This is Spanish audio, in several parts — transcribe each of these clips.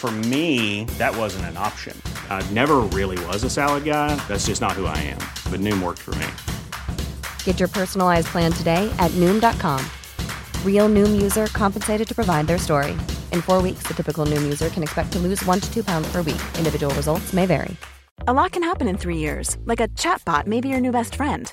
For me, that wasn't an option. I never really was a salad guy. That's just not who I am. But Noom worked for me. Get your personalized plan today at Noom.com. Real Noom user compensated to provide their story. In four weeks, the typical Noom user can expect to lose one to two pounds per week. Individual results may vary. A lot can happen in three years, like a chatbot may be your new best friend.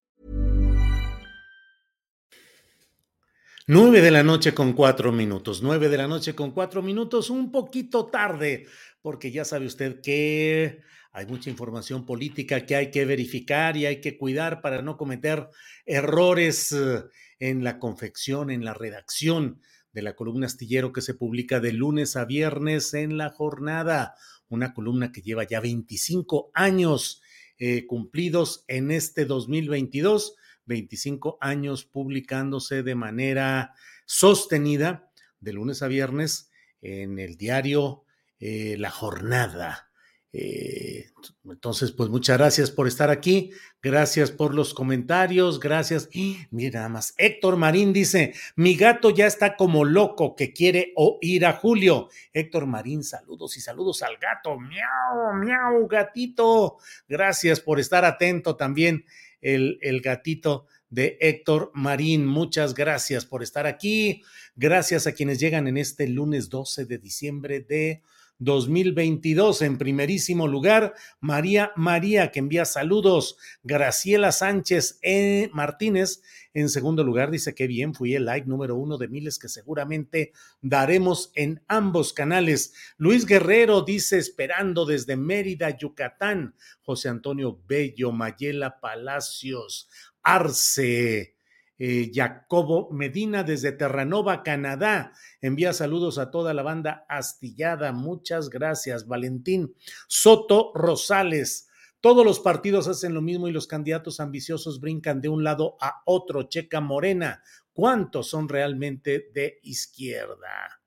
9 de la noche con cuatro minutos. 9 de la noche con cuatro minutos, un poquito tarde, porque ya sabe usted que hay mucha información política que hay que verificar y hay que cuidar para no cometer errores eh, en la confección, en la redacción de la columna astillero que se publica de lunes a viernes en la jornada. Una columna que lleva ya 25 años eh, cumplidos en este 2022, 25 años publicándose de manera sostenida de lunes a viernes en el diario eh, La Jornada. Eh, entonces, pues muchas gracias por estar aquí, gracias por los comentarios, gracias. mira nada más, Héctor Marín dice, mi gato ya está como loco que quiere oír a Julio. Héctor Marín, saludos y saludos al gato. Miau, miau, gatito. Gracias por estar atento también el, el gatito de Héctor Marín. Muchas gracias por estar aquí. Gracias a quienes llegan en este lunes 12 de diciembre de 2022. En primerísimo lugar, María María, que envía saludos. Graciela Sánchez e. Martínez. En segundo lugar, dice que bien, fui el like número uno de miles que seguramente daremos en ambos canales. Luis Guerrero dice, esperando desde Mérida, Yucatán. José Antonio Bello, Mayela Palacios, Arce. Eh, Jacobo Medina desde Terranova, Canadá. Envía saludos a toda la banda astillada. Muchas gracias, Valentín. Soto Rosales. Todos los partidos hacen lo mismo y los candidatos ambiciosos brincan de un lado a otro. Checa Morena. ¿Cuántos son realmente de izquierda?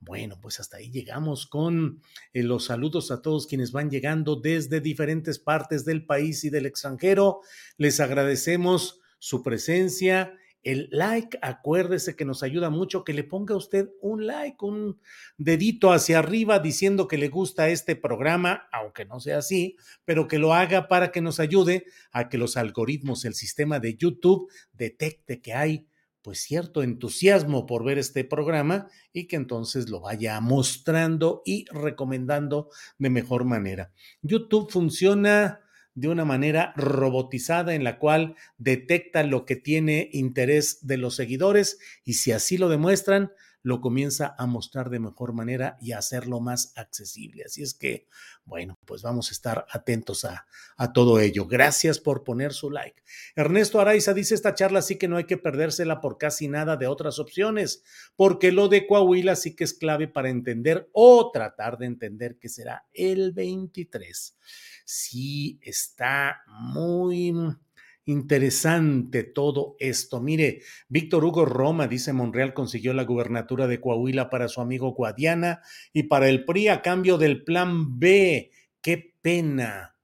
Bueno, pues hasta ahí llegamos con eh, los saludos a todos quienes van llegando desde diferentes partes del país y del extranjero. Les agradecemos su presencia, el like, acuérdese que nos ayuda mucho que le ponga usted un like, un dedito hacia arriba diciendo que le gusta este programa, aunque no sea así, pero que lo haga para que nos ayude a que los algoritmos, el sistema de YouTube detecte que hay pues cierto entusiasmo por ver este programa y que entonces lo vaya mostrando y recomendando de mejor manera. YouTube funciona de una manera robotizada en la cual detecta lo que tiene interés de los seguidores y si así lo demuestran, lo comienza a mostrar de mejor manera y a hacerlo más accesible. Así es que, bueno, pues vamos a estar atentos a, a todo ello. Gracias por poner su like. Ernesto Araiza dice, esta charla sí que no hay que perdérsela por casi nada de otras opciones, porque lo de Coahuila sí que es clave para entender o tratar de entender que será el 23 sí está muy interesante todo esto. Mire, Víctor Hugo Roma dice Monreal consiguió la gubernatura de Coahuila para su amigo Guadiana y para el PRI a cambio del plan B. Qué pena.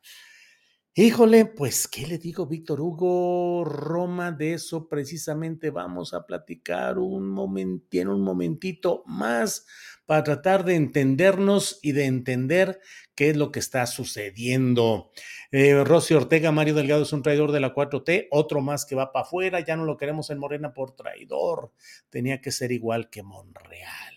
Híjole, pues, ¿qué le digo, Víctor Hugo Roma? De eso precisamente vamos a platicar un momentito, un momentito más para tratar de entendernos y de entender qué es lo que está sucediendo. Eh, Rosy Ortega, Mario Delgado es un traidor de la 4T, otro más que va para afuera, ya no lo queremos en Morena por traidor, tenía que ser igual que Monreal.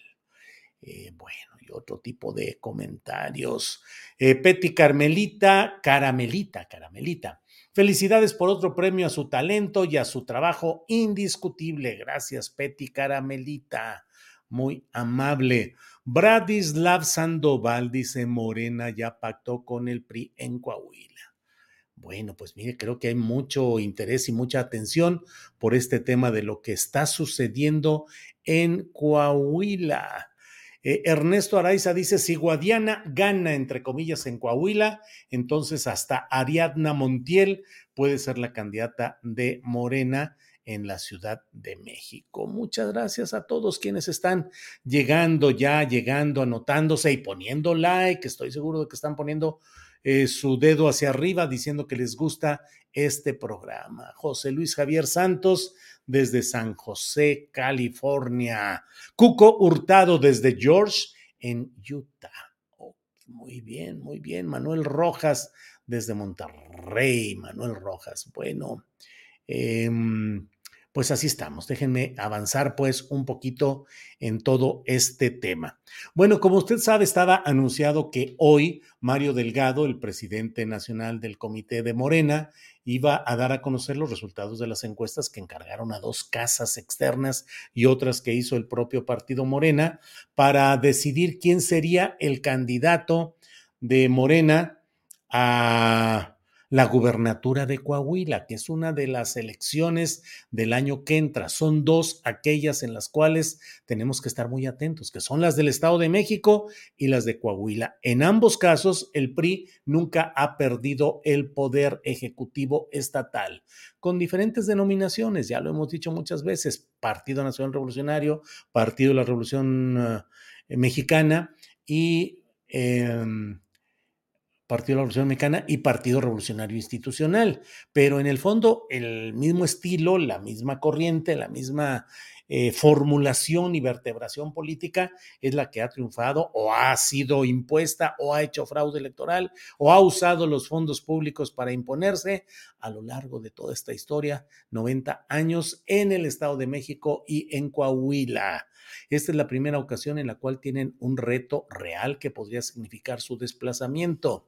Eh, bueno, y otro tipo de comentarios. Eh, Peti Carmelita, Caramelita, Caramelita. Felicidades por otro premio a su talento y a su trabajo indiscutible. Gracias, Peti Caramelita muy amable. Bradislav Sandoval dice Morena ya pactó con el PRI en Coahuila. Bueno, pues mire, creo que hay mucho interés y mucha atención por este tema de lo que está sucediendo en Coahuila. Eh, Ernesto Araiza dice, si Guadiana gana, entre comillas, en Coahuila, entonces hasta Ariadna Montiel puede ser la candidata de Morena en la Ciudad de México. Muchas gracias a todos quienes están llegando ya, llegando, anotándose y poniendo like. Estoy seguro de que están poniendo eh, su dedo hacia arriba diciendo que les gusta este programa. José Luis Javier Santos desde San José, California. Cuco Hurtado desde George en Utah. Oh, muy bien, muy bien. Manuel Rojas desde Monterrey. Manuel Rojas. Bueno. Eh, pues así estamos. Déjenme avanzar pues un poquito en todo este tema. Bueno, como usted sabe, estaba anunciado que hoy Mario Delgado, el presidente nacional del Comité de Morena, iba a dar a conocer los resultados de las encuestas que encargaron a dos casas externas y otras que hizo el propio partido Morena para decidir quién sería el candidato de Morena a la gubernatura de Coahuila, que es una de las elecciones del año que entra. Son dos aquellas en las cuales tenemos que estar muy atentos, que son las del Estado de México y las de Coahuila. En ambos casos, el PRI nunca ha perdido el poder ejecutivo estatal, con diferentes denominaciones, ya lo hemos dicho muchas veces, Partido Nacional Revolucionario, Partido de la Revolución uh, Mexicana y... Eh, Partido de la Revolución Mexicana y Partido Revolucionario Institucional, pero en el fondo el mismo estilo, la misma corriente, la misma eh, formulación y vertebración política es la que ha triunfado o ha sido impuesta o ha hecho fraude electoral o ha usado los fondos públicos para imponerse a lo largo de toda esta historia, 90 años en el Estado de México y en Coahuila. Esta es la primera ocasión en la cual tienen un reto real que podría significar su desplazamiento.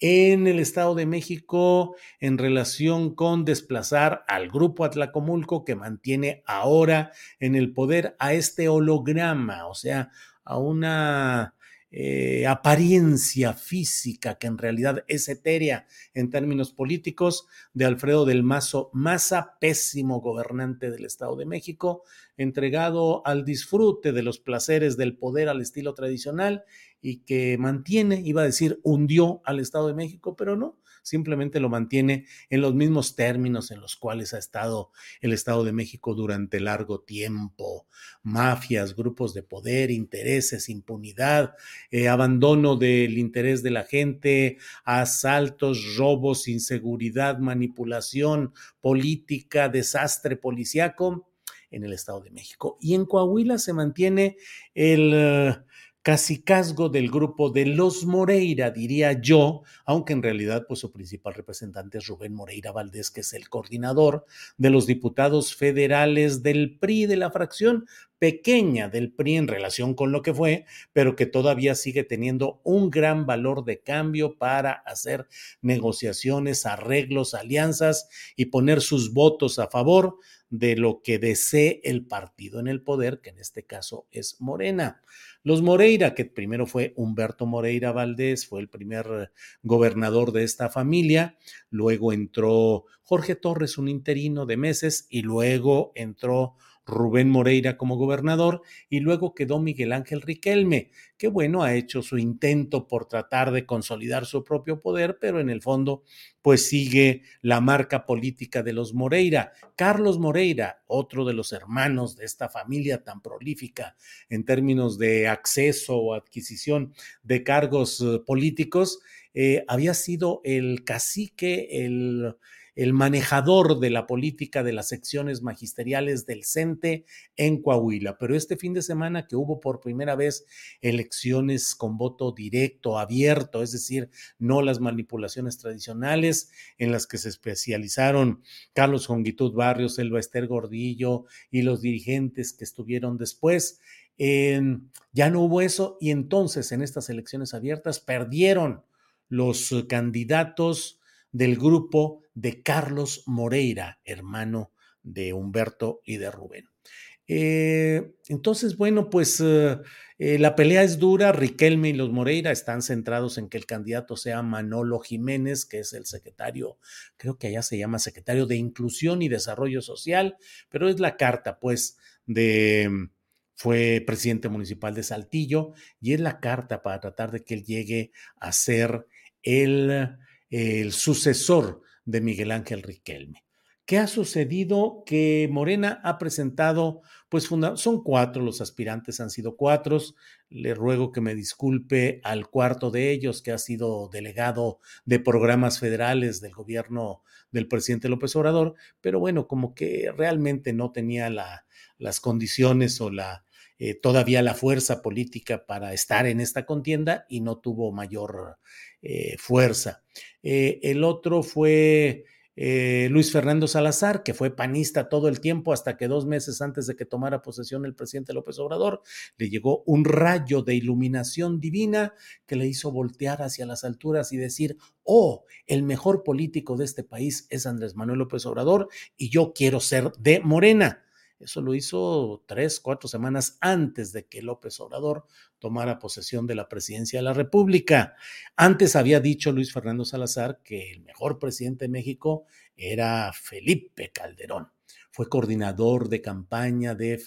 En el Estado de México, en relación con desplazar al grupo Atlacomulco que mantiene ahora en el poder a este holograma, o sea, a una eh, apariencia física que en realidad es etérea en términos políticos de Alfredo del Mazo Maza, pésimo gobernante del Estado de México, entregado al disfrute de los placeres del poder al estilo tradicional y que mantiene, iba a decir, hundió al Estado de México, pero no, simplemente lo mantiene en los mismos términos en los cuales ha estado el Estado de México durante largo tiempo. Mafias, grupos de poder, intereses, impunidad, eh, abandono del interés de la gente, asaltos, robos, inseguridad, manipulación política, desastre policiaco en el Estado de México. Y en Coahuila se mantiene el casicazgo del grupo de los Moreira, diría yo, aunque en realidad pues su principal representante es Rubén Moreira Valdés, que es el coordinador de los diputados federales del PRI, de la fracción pequeña del PRI en relación con lo que fue, pero que todavía sigue teniendo un gran valor de cambio para hacer negociaciones, arreglos, alianzas y poner sus votos a favor de lo que desee el partido en el poder, que en este caso es Morena. Los Moreira, que primero fue Humberto Moreira Valdés, fue el primer gobernador de esta familia, luego entró Jorge Torres, un interino de meses, y luego entró Rubén Moreira como gobernador y luego quedó Miguel Ángel Riquelme, que bueno, ha hecho su intento por tratar de consolidar su propio poder, pero en el fondo pues sigue la marca política de los Moreira. Carlos Moreira, otro de los hermanos de esta familia tan prolífica en términos de acceso o adquisición de cargos eh, políticos, eh, había sido el cacique, el el manejador de la política de las secciones magisteriales del CENTE en Coahuila. Pero este fin de semana que hubo por primera vez elecciones con voto directo, abierto, es decir, no las manipulaciones tradicionales en las que se especializaron Carlos Jongitud Barrios, Elba Ester Gordillo y los dirigentes que estuvieron después. ya no hubo eso y entonces en estas elecciones abiertas perdieron los candidatos del grupo de Carlos Moreira, hermano de Humberto y de Rubén. entonces, bueno, pues la pelea es dura. Riquelme y los Moreira están centrados en que el candidato sea Manolo Jiménez, que es el secretario, creo que allá se llama secretario de Inclusión y Desarrollo Social, pero es la carta, pues, de fue presidente municipal de Saltillo y es la carta para tratar de que él llegue a ser el, el sucesor de Miguel Ángel Riquelme. ¿Qué ha sucedido? Que Morena ha presentado, pues son cuatro, los aspirantes han sido cuatro. Le ruego que me disculpe al cuarto de ellos, que ha sido delegado de programas federales del gobierno del presidente López Obrador, pero bueno, como que realmente no tenía la, las condiciones o la, eh, todavía la fuerza política para estar en esta contienda y no tuvo mayor eh, fuerza. Eh, el otro fue Luis Fernando Salazar, que fue panista todo el tiempo hasta que dos meses antes de que tomara posesión el presidente López Obrador, le llegó un rayo de iluminación divina que le hizo voltear hacia las alturas y decir, oh, el mejor político de este país es Andrés Manuel López Obrador y yo quiero ser de Morena. Eso lo hizo tres, cuatro semanas antes de que López Obrador tomara posesión de la presidencia de la República. Antes había dicho Luis Fernando Salazar que el mejor presidente de México era Felipe Calderón. Fue coordinador de campaña de,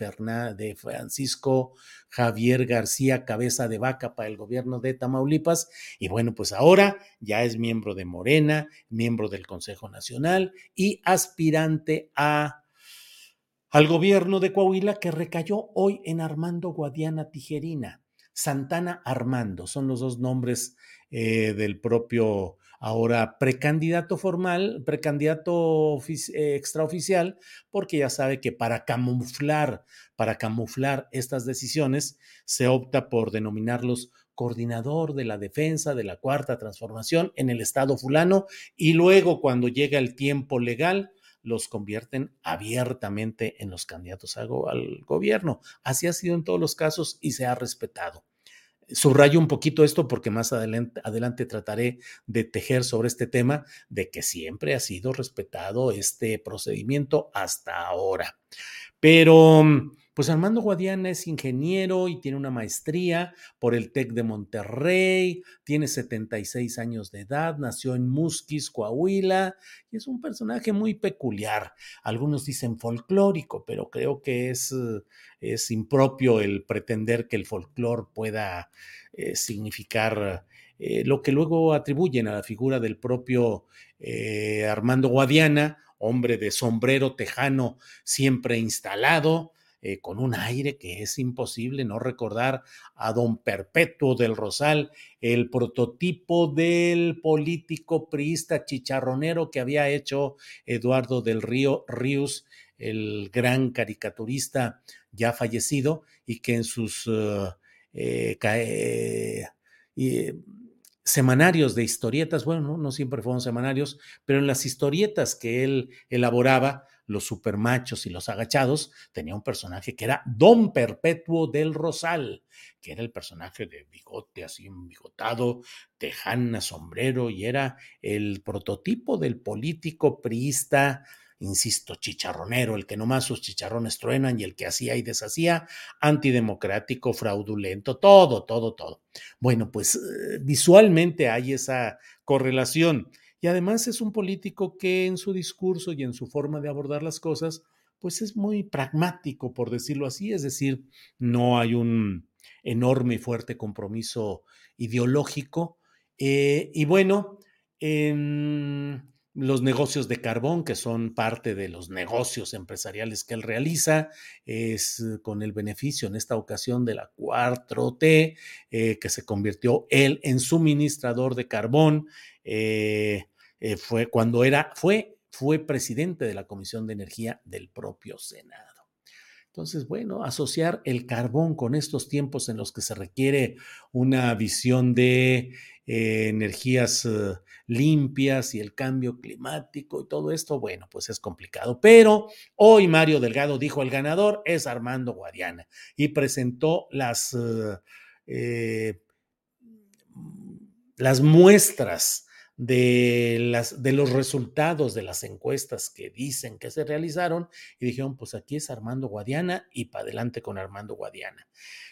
de Francisco Javier García Cabeza de Vaca para el gobierno de Tamaulipas. Y bueno, pues ahora ya es miembro de Morena, miembro del Consejo Nacional y aspirante a al gobierno de Coahuila que recayó hoy en Armando Guadiana Tijerina. Santana Armando son los dos nombres eh, del propio ahora precandidato formal, precandidato eh, extraoficial, porque ya sabe que para camuflar, para camuflar estas decisiones, se opta por denominarlos coordinador de la defensa de la cuarta transformación en el estado fulano y luego cuando llega el tiempo legal los convierten abiertamente en los candidatos al, gobierno. Así ha sido en todos los casos y se ha respetado. Subrayo un poquito esto porque más adelante, trataré de tejer sobre este tema de que siempre ha sido respetado este procedimiento hasta ahora. Pero pues Armando Guadiana es ingeniero y tiene una maestría por el TEC de Monterrey, tiene 76 años de edad, nació en Musquis, Coahuila, y es un personaje muy peculiar. Algunos dicen folclórico, pero creo que es, es impropio el pretender que el folclor pueda eh, significar eh, lo que luego atribuyen a la figura del propio eh, Armando Guadiana, hombre de sombrero tejano siempre instalado, eh, con un aire que es imposible no recordar a don Perpetuo del Rosal, el prototipo del político priista chicharronero que había hecho Eduardo del Río Ríos, el gran caricaturista ya fallecido y que en sus eh, eh, semanarios de historietas, bueno, no siempre fueron semanarios, pero en las historietas que él elaboraba, los supermachos y los agachados, tenía un personaje que era Don Perpetuo del Rosal, que era el personaje de bigote así bigotado, tejana, sombrero, y era el prototipo del político priista, insisto, chicharronero, el que nomás sus chicharrones truenan y el que hacía y deshacía, antidemocrático, fraudulento, todo, todo, todo. Bueno, pues eh, visualmente hay esa correlación. Y además es un político que en su discurso y en su forma de abordar las cosas, pues es muy pragmático, por decirlo así, es decir, no hay un enorme y fuerte compromiso ideológico. Eh, y bueno, en los negocios de carbón, que son parte de los negocios empresariales que él realiza, es con el beneficio en esta ocasión de la 4T, eh, que se convirtió él en suministrador de carbón eh, eh, fue cuando era, fue, fue presidente de la Comisión de Energía del propio Senado. Entonces, bueno, asociar el carbón con estos tiempos en los que se requiere una visión de eh, energías limpias y el cambio climático y todo esto, bueno, pues es complicado. Pero hoy Mario Delgado dijo el ganador es Armando Guadiana y presentó las, las muestras de, las, de los resultados de las encuestas que dicen que se realizaron y dijeron, pues aquí es Armando Guadiana y para adelante con Armando Guadiana.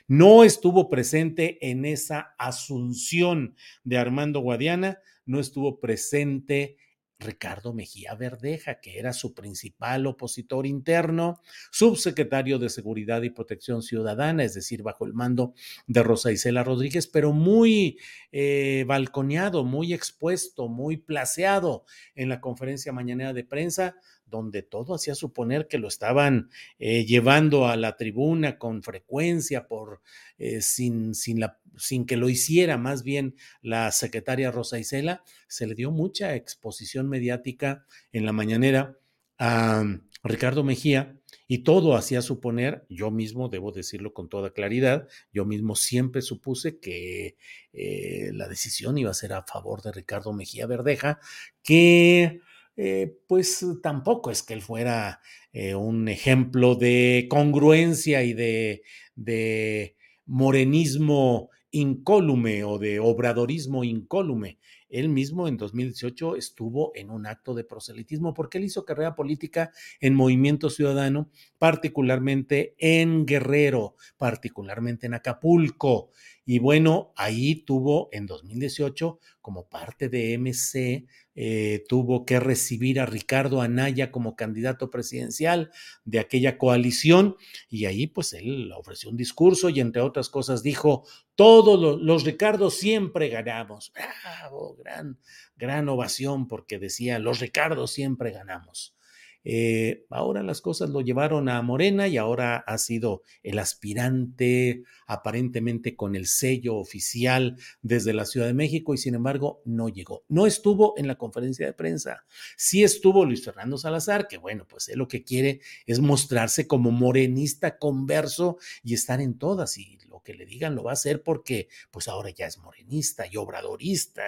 No estuvo presente en esa asunción de Armando Guadiana, no estuvo presente Ricardo Mejía Verdeja, que era su principal opositor interno, subsecretario de Seguridad y Protección Ciudadana, es decir, bajo el mando de Rosa Isela Rodríguez, pero muy eh, balconeado, muy expuesto, muy placeado en la conferencia mañanera de prensa, donde todo hacía suponer que lo estaban eh, llevando a la tribuna con frecuencia, por, eh, sin, sin, la, sin, que lo hiciera más bien la secretaria Rosa Isela, se le dio mucha exposición mediática en la mañanera a Ricardo Mejía y todo hacía suponer, yo mismo debo decirlo con toda claridad, yo mismo siempre supuse que eh, la decisión iba a ser a favor de Ricardo Mejía Verdeja, que eh, pues tampoco es que él fuera eh, un ejemplo de congruencia y de, de morenismo incólume o de obradorismo incólume. Él mismo en 2018 estuvo en un acto de proselitismo porque él hizo carrera política en Movimiento Ciudadano, particularmente en Guerrero, particularmente en Acapulco. Y bueno, ahí tuvo en 2018, como parte de MC, eh, tuvo que recibir a Ricardo Anaya como candidato presidencial de aquella coalición y ahí pues él ofreció un discurso y entre otras cosas dijo, todos los, los Ricardo siempre ganamos. Bravo, gran, gran ovación porque decía, los Ricardo siempre ganamos. Eh, ahora las cosas lo llevaron a Morena y ahora ha sido el aspirante aparentemente con el sello oficial desde la Ciudad de México y sin embargo no llegó. No estuvo en la conferencia de prensa. Sí estuvo Luis Fernando Salazar, que bueno, pues él lo que quiere es mostrarse como morenista converso y estar en todas y lo que le digan lo va a hacer porque pues ahora ya es morenista y obradorista.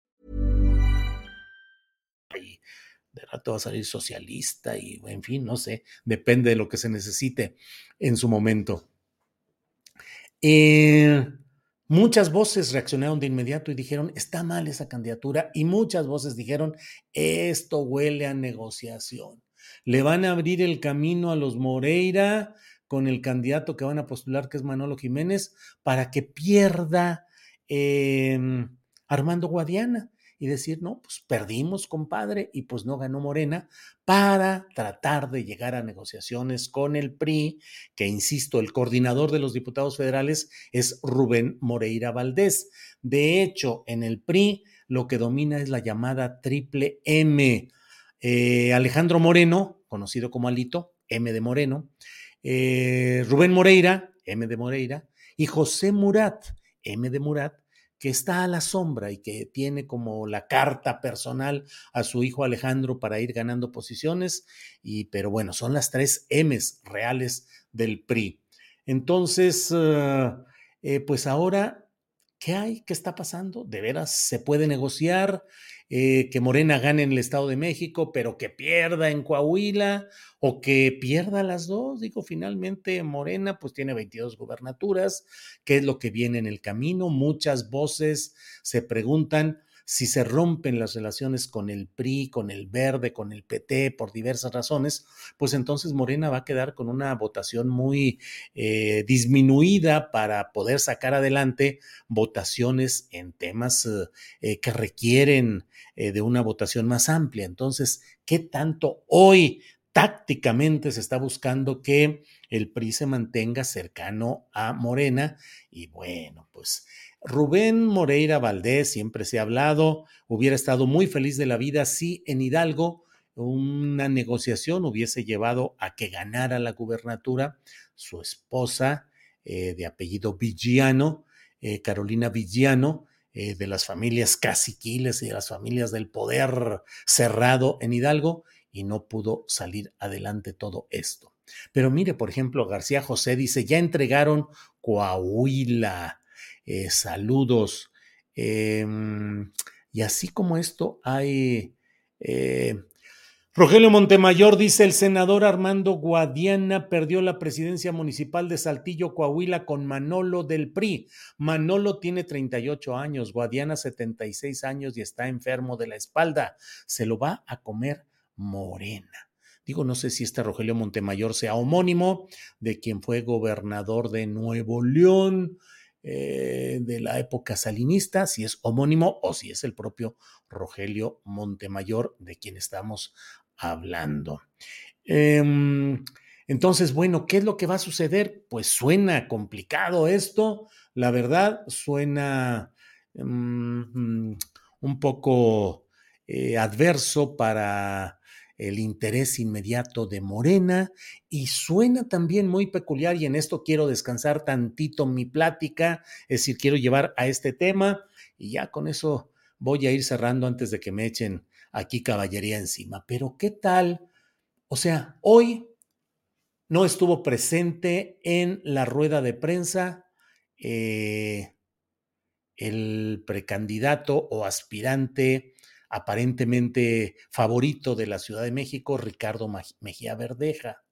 De rato va a salir socialista y en fin, no sé, depende de lo que se necesite en su momento. Eh, muchas voces reaccionaron de inmediato y dijeron, está mal esa candidatura y muchas voces dijeron, esto huele a negociación. Le van a abrir el camino a los Moreira con el candidato que van a postular, que es Manolo Jiménez, para que pierda eh, Armando Guadiana y decir, no, pues perdimos, compadre, y pues no ganó Morena, para tratar de llegar a negociaciones con el PRI, que insisto, el coordinador de los diputados federales es Rubén Moreira Valdés. De hecho, en el PRI lo que domina es la llamada triple M. Eh, Alejandro Moreno, conocido como Alito, M de Moreno, eh, Rubén Moreira, M de Moreira, y José Murat, M de Murat, que está a la sombra y que tiene como la carta personal a su hijo Alejandro para ir ganando posiciones, y, pero bueno, son las tres M's reales del PRI. Entonces, uh, eh, pues ahora, ¿qué hay? ¿Qué está pasando? ¿De veras se puede negociar? Eh, que Morena gane en el Estado de México, pero que pierda en Coahuila o que pierda las dos. Digo, finalmente Morena pues tiene 22 gubernaturas, ¿qué es lo que viene en el camino? Muchas voces se preguntan si se rompen las relaciones con el PRI, con el Verde, con el PT, por diversas razones, pues entonces Morena va a quedar con una votación muy eh, disminuida para poder sacar adelante votaciones en temas eh, que requieren eh, de una votación más amplia. Entonces, ¿qué tanto hoy tácticamente se está buscando que el PRI se mantenga cercano a Morena? Y bueno, pues Rubén Moreira Valdés, siempre se ha hablado, hubiera estado muy feliz de la vida si en Hidalgo una negociación hubiese llevado a que ganara la gubernatura su esposa eh, de apellido Vigiano, eh, Carolina Vigiano, eh, de las familias caciquiles y de las familias del poder cerrado en Hidalgo, y no pudo salir adelante todo esto. Pero mire, por ejemplo, García José dice, ya entregaron Coahuila, eh, saludos. Em, y así como esto hay... Eh, Rogelio Montemayor dice, el senador Armando Guadiana perdió la presidencia municipal de Saltillo, Coahuila, con Manolo del PRI. Manolo tiene 38 años, Guadiana 76 años y está enfermo de la espalda. Se lo va a comer Morena. Digo, no sé si este Rogelio Montemayor sea homónimo de quien fue gobernador de Nuevo León, eh, de la época salinista, si es homónimo o si es el propio Rogelio Montemayor de quien estamos hablando. Em, entonces, bueno, ¿qué es lo que va a suceder? Pues suena complicado esto, la verdad, suena mm, un poco eh, adverso para el interés inmediato de Morena y suena también muy peculiar y en esto quiero descansar tantito mi plática, es decir, quiero llevar a este tema y ya con eso voy a ir cerrando antes de que me echen aquí caballería encima. Pero ¿qué tal? O sea, hoy no estuvo presente en la rueda de prensa eh, el precandidato o aspirante aparentemente favorito de la Ciudad de México, Ricardo Mejía Verdeja.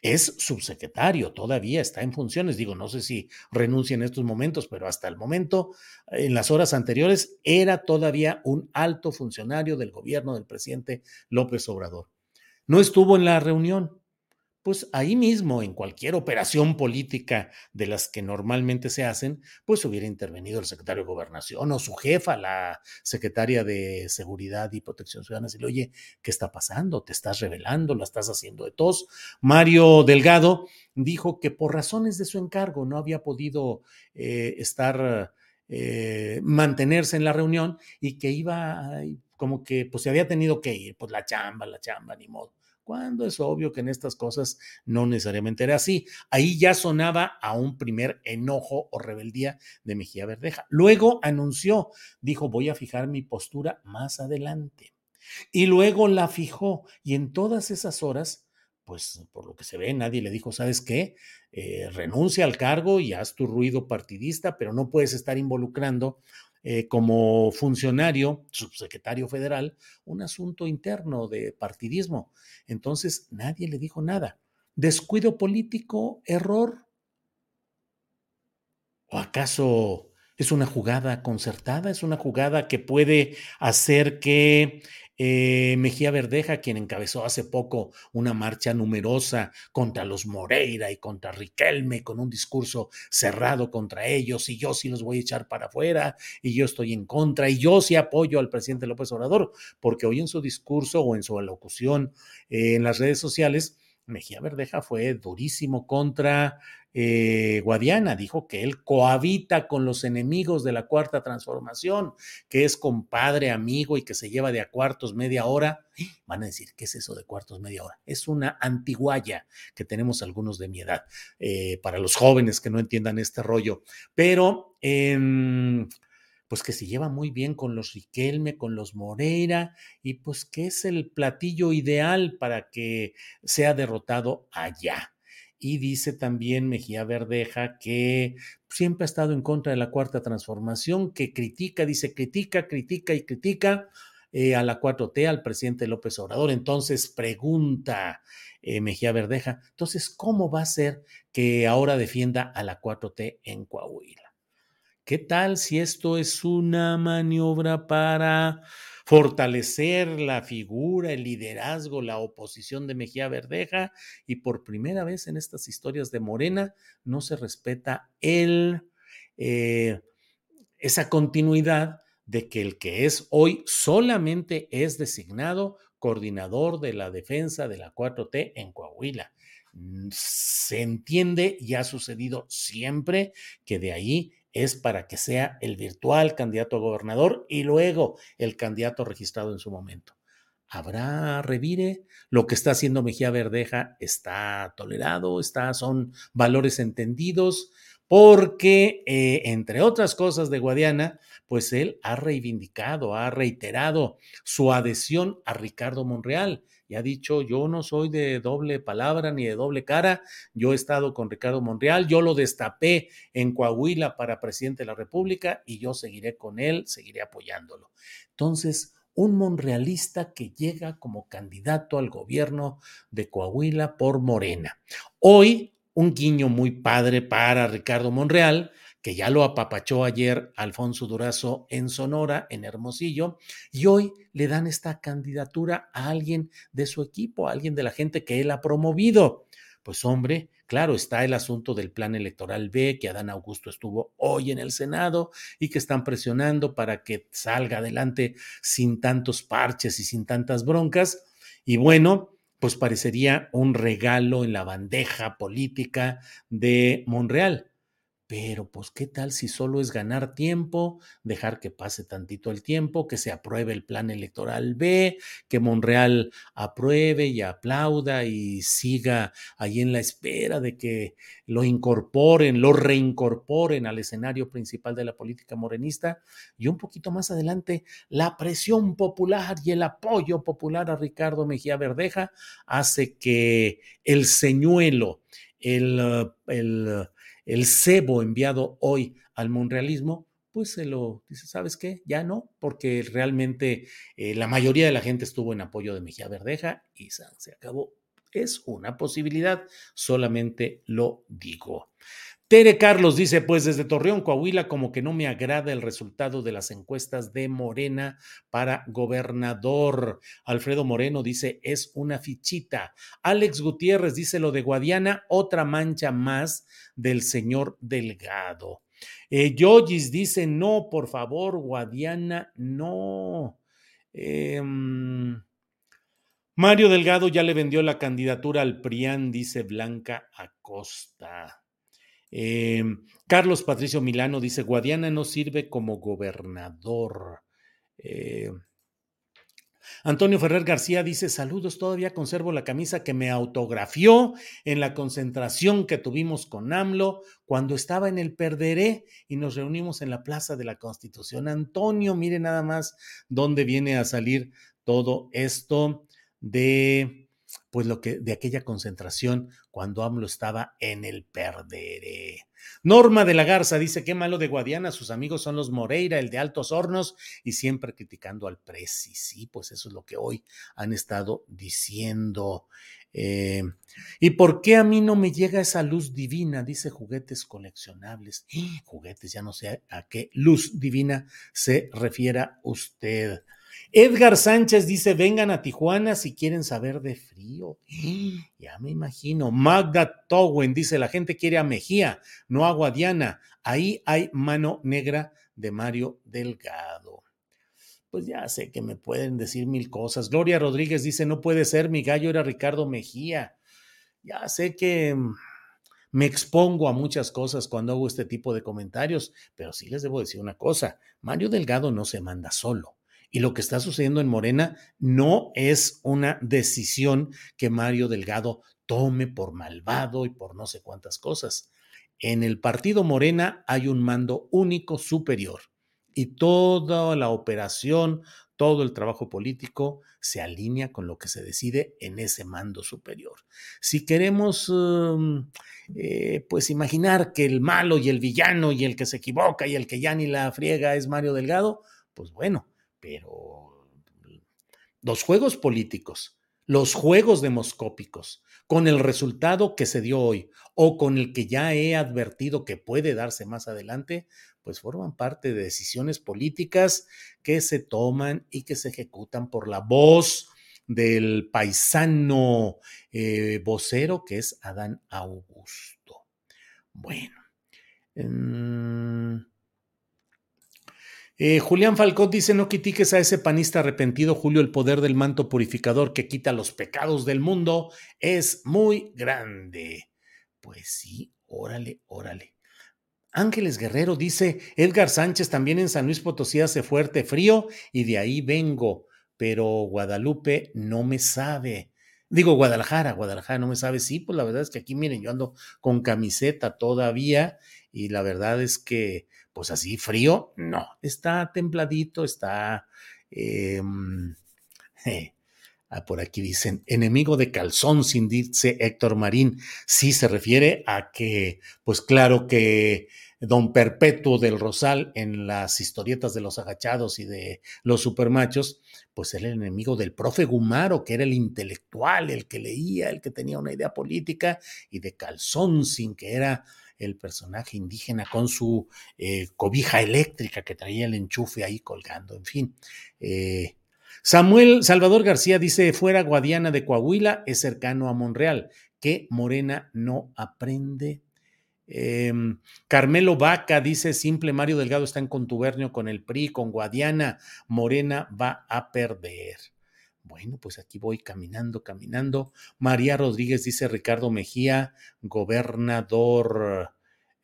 Es subsecretario, todavía está en funciones. Digo, no sé si renuncia en estos momentos, pero hasta el momento, en las horas anteriores, era todavía un alto funcionario del gobierno del presidente López Obrador. No estuvo en la reunión, pues ahí mismo, en cualquier operación política de las que normalmente se hacen, pues hubiera intervenido el secretario de Gobernación o su jefa, la secretaria de Seguridad y Protección Ciudadana, y le oye, ¿qué está pasando? ¿Te estás revelando? ¿La estás haciendo de tos? Mario Delgado dijo que por razones de su encargo no había podido eh, estar, eh, mantenerse en la reunión y que iba, como que, pues se había tenido que ir, pues la chamba, la chamba, ni modo cuando es obvio que en estas cosas no necesariamente era así. Ahí ya sonaba a un primer enojo o rebeldía de Mejía Verdeja. Luego anunció, dijo, voy a fijar mi postura más adelante. Y luego la fijó y en todas esas horas, pues por lo que se ve, nadie le dijo, ¿sabes qué? Eh, renuncia al cargo y haz tu ruido partidista, pero no puedes estar involucrando eh, como funcionario, subsecretario federal, un asunto interno de partidismo. Entonces nadie le dijo nada. ¿Descuido político? ¿Error? ¿O acaso es una jugada concertada? ¿Es una jugada que puede hacer que eh, Mejía Verdeja, quien encabezó hace poco una marcha numerosa contra los Moreira y contra Riquelme, con un discurso cerrado contra ellos, y yo sí los voy a echar para afuera, y yo estoy en contra, y yo sí apoyo al presidente López Obrador, porque hoy en su discurso o en su alocución eh, en las redes sociales, Mejía Verdeja fue durísimo contra eh, Guadiana, dijo que él cohabita con los enemigos de la cuarta transformación, que es compadre, amigo y que se lleva de a cuartos media hora. Van a decir, ¿qué es eso de cuartos media hora? Es una antiguaya que tenemos algunos de mi edad, eh, para los jóvenes que no entiendan este rollo. Pero... Em, pues que se lleva muy bien con los Riquelme, con los Moreira, y pues que es el platillo ideal para que sea derrotado allá. Y dice también Mejía Verdeja que siempre ha estado en contra de la cuarta transformación, que critica, dice, critica, critica y critica eh, a la 4T, al presidente López Obrador. Entonces pregunta eh, Mejía Verdeja, entonces, ¿cómo va a ser que ahora defienda a la 4T en Coahuila? ¿Qué tal si esto es una maniobra para fortalecer la figura, el liderazgo, la oposición de Mejía Verdeja y por primera vez en estas historias de Morena no se respeta el, eh, esa continuidad de que el que es hoy solamente es designado coordinador de la defensa de la 4T en Coahuila. Mm, se entiende y ha sucedido siempre que de ahí es para que sea el virtual candidato a gobernador y luego el candidato registrado en su momento. ¿Habrá revire? Lo que está haciendo Mejía Verdeja está tolerado, está, son valores entendidos, porque, eh, entre otras cosas de Guadiana, pues él ha reivindicado, ha reiterado su adhesión a Ricardo Monreal y ha dicho, yo no soy de doble palabra ni de doble cara, yo he estado con Ricardo Monreal, yo lo destapé en Coahuila para presidente de la República y yo seguiré con él, seguiré apoyándolo. Entonces, un monrealista que llega como candidato al gobierno de Coahuila por Morena. Hoy, un guiño muy padre para Ricardo Monreal, que ya lo apapachó ayer Alfonso Durazo en Sonora, en Hermosillo, y hoy le dan esta candidatura a alguien de su equipo, a alguien de la gente que él ha promovido. Pues hombre, claro, está el asunto del plan electoral B, que Adán Augusto estuvo hoy en el Senado y que están presionando para que salga adelante sin tantos parches y sin tantas broncas. Y bueno, pues parecería un regalo en la bandeja política de Monreal pero pues qué tal si solo es ganar tiempo, dejar que pase tantito el tiempo, que se apruebe el plan electoral B, que Monreal apruebe y aplauda y siga ahí en la espera de que lo incorporen, lo reincorporen al escenario principal de la política morenista y un poquito más adelante la presión popular y el apoyo popular a Ricardo Mejía Verdeja hace que el señuelo, el, el el cebo enviado hoy al monrealismo, pues se lo dice, ¿sabes qué? Ya no, porque realmente eh, la mayoría de la gente estuvo en apoyo de Mejía Verdeja y se acabó. Es una posibilidad, solamente lo digo. Tere Carlos dice, pues desde Torreón, Coahuila, como que no me agrada el resultado de las encuestas de Morena para gobernador. Alfredo Moreno dice, es una fichita. Alex Gutiérrez dice lo de Guadiana, otra mancha más del señor Delgado. Eh, dice, no, por favor, Guadiana, no. Em, Mario Delgado ya le vendió la candidatura al PRIAN, dice Blanca Acosta. Em, Carlos Patricio Milano dice, Guadiana no sirve como gobernador. Em, Antonio Ferrer García dice, saludos, todavía conservo la camisa que me autografió en la concentración que tuvimos con AMLO cuando estaba en el Perderé y nos reunimos en la Plaza de la Constitución. Antonio, mire nada más dónde viene a salir todo esto de pues lo que de aquella concentración cuando AMLO estaba en el perderé. Norma de la Garza dice, qué malo de Guadiana, sus amigos son los Moreira, el de Altos Hornos, y siempre criticando al Presi. Sí, pues eso es lo que hoy han estado diciendo. Eh, ¿Y por qué a mí no me llega esa luz divina? Dice juguetes coleccionables. juguetes, ya no sé a qué luz divina se refiera usted. Edgar Sánchez dice, vengan a Tijuana si quieren saber de frío. Ya me imagino. Magda Towen dice, la gente quiere a Mejía, no a Guadiana. Ahí hay mano negra de Mario Delgado. Pues ya sé que me pueden decir mil cosas. Gloria Rodríguez dice, no puede ser, mi gallo era Ricardo Mejía. Ya sé que mm, me expongo a muchas cosas cuando hago este tipo de comentarios, pero sí les debo decir una cosa, Mario Delgado no se manda solo. Y lo que está sucediendo en Morena no es una decisión que Mario Delgado tome por malvado y por no sé cuántas cosas. En el partido Morena hay un mando único superior y toda la operación, todo el trabajo político se alinea con lo que se decide en ese mando superior. Si queremos, um, eh, pues imaginar que el malo y el villano y el que se equivoca y el que ya ni la friega es Mario Delgado, pues bueno, pero los juegos políticos los juegos demoscópicos, con el resultado que se dio hoy o con el que ya he advertido que puede darse más adelante, pues forman parte de decisiones políticas que se toman y que se ejecutan por la voz del paisano eh, vocero que es Adán Augusto. Bueno. Mm, eh, Julián Falcón dice: No critiques a ese panista arrepentido, Julio. El poder del manto purificador que quita los pecados del mundo es muy grande. Pues sí, órale, órale. Ángeles Guerrero dice: Edgar Sánchez también en San Luis Potosí hace fuerte frío y de ahí vengo, pero Guadalupe no me sabe. Digo, Guadalajara, Guadalajara no me sabe. Sí, pues la verdad es que aquí, miren, yo ando con camiseta todavía y la verdad es que pues así frío, no, está templadito, está... Em, ah, por aquí dicen, enemigo de calzón, sin dice Héctor Marín. Sí se refiere a que, pues claro que don Perpetuo del Rosal en las historietas de los agachados y de los supermachos, pues era el enemigo del profe Gumaro, que era el intelectual, el que leía, el que tenía una idea política, y de Calzón, sin que era el personaje indígena con su eh, cobija eléctrica que traía el enchufe ahí colgando, en fin. Eh, Samuel Salvador García dice, fuera Guadiana de Coahuila es cercano a Monreal, que Morena no aprende. Em, Carmelo Vaca dice, simple Mario Delgado está en contubernio con el PRI, con Guadiana, Morena va a perder. Bueno, pues aquí voy caminando, caminando. María Rodríguez dice Ricardo Mejía, gobernador.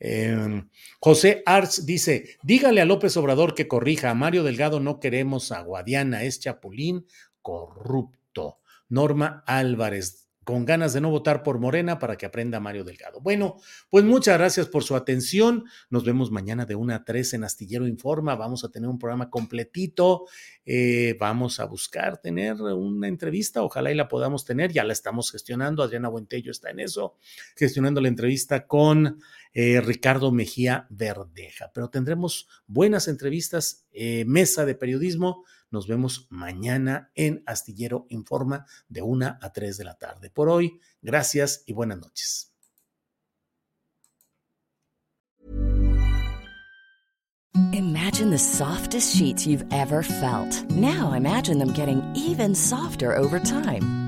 Em, José Arts dice, dígale a López Obrador que corrija, a Mario Delgado no queremos a Guadiana, es chapulín corrupto. Norma Álvarez, con ganas de no votar por Morena para que aprenda Mario Delgado. Bueno, pues muchas gracias por su atención. Nos vemos mañana de 1 a 3 en Astillero Informa. Vamos a tener un programa completito. Eh, vamos a buscar tener una entrevista. Ojalá y la podamos tener. Ya la estamos gestionando. Adriana Buentello está en eso, gestionando la entrevista con eh, Ricardo Mejía Verdeja. Pero tendremos buenas entrevistas, eh, mesa de periodismo nos vemos mañana en Astillero Informa de 1 a 3 de la tarde. Por hoy, gracias y buenas noches. Imagine the softest sheets you've ever felt. Now imagine them getting even softer over time.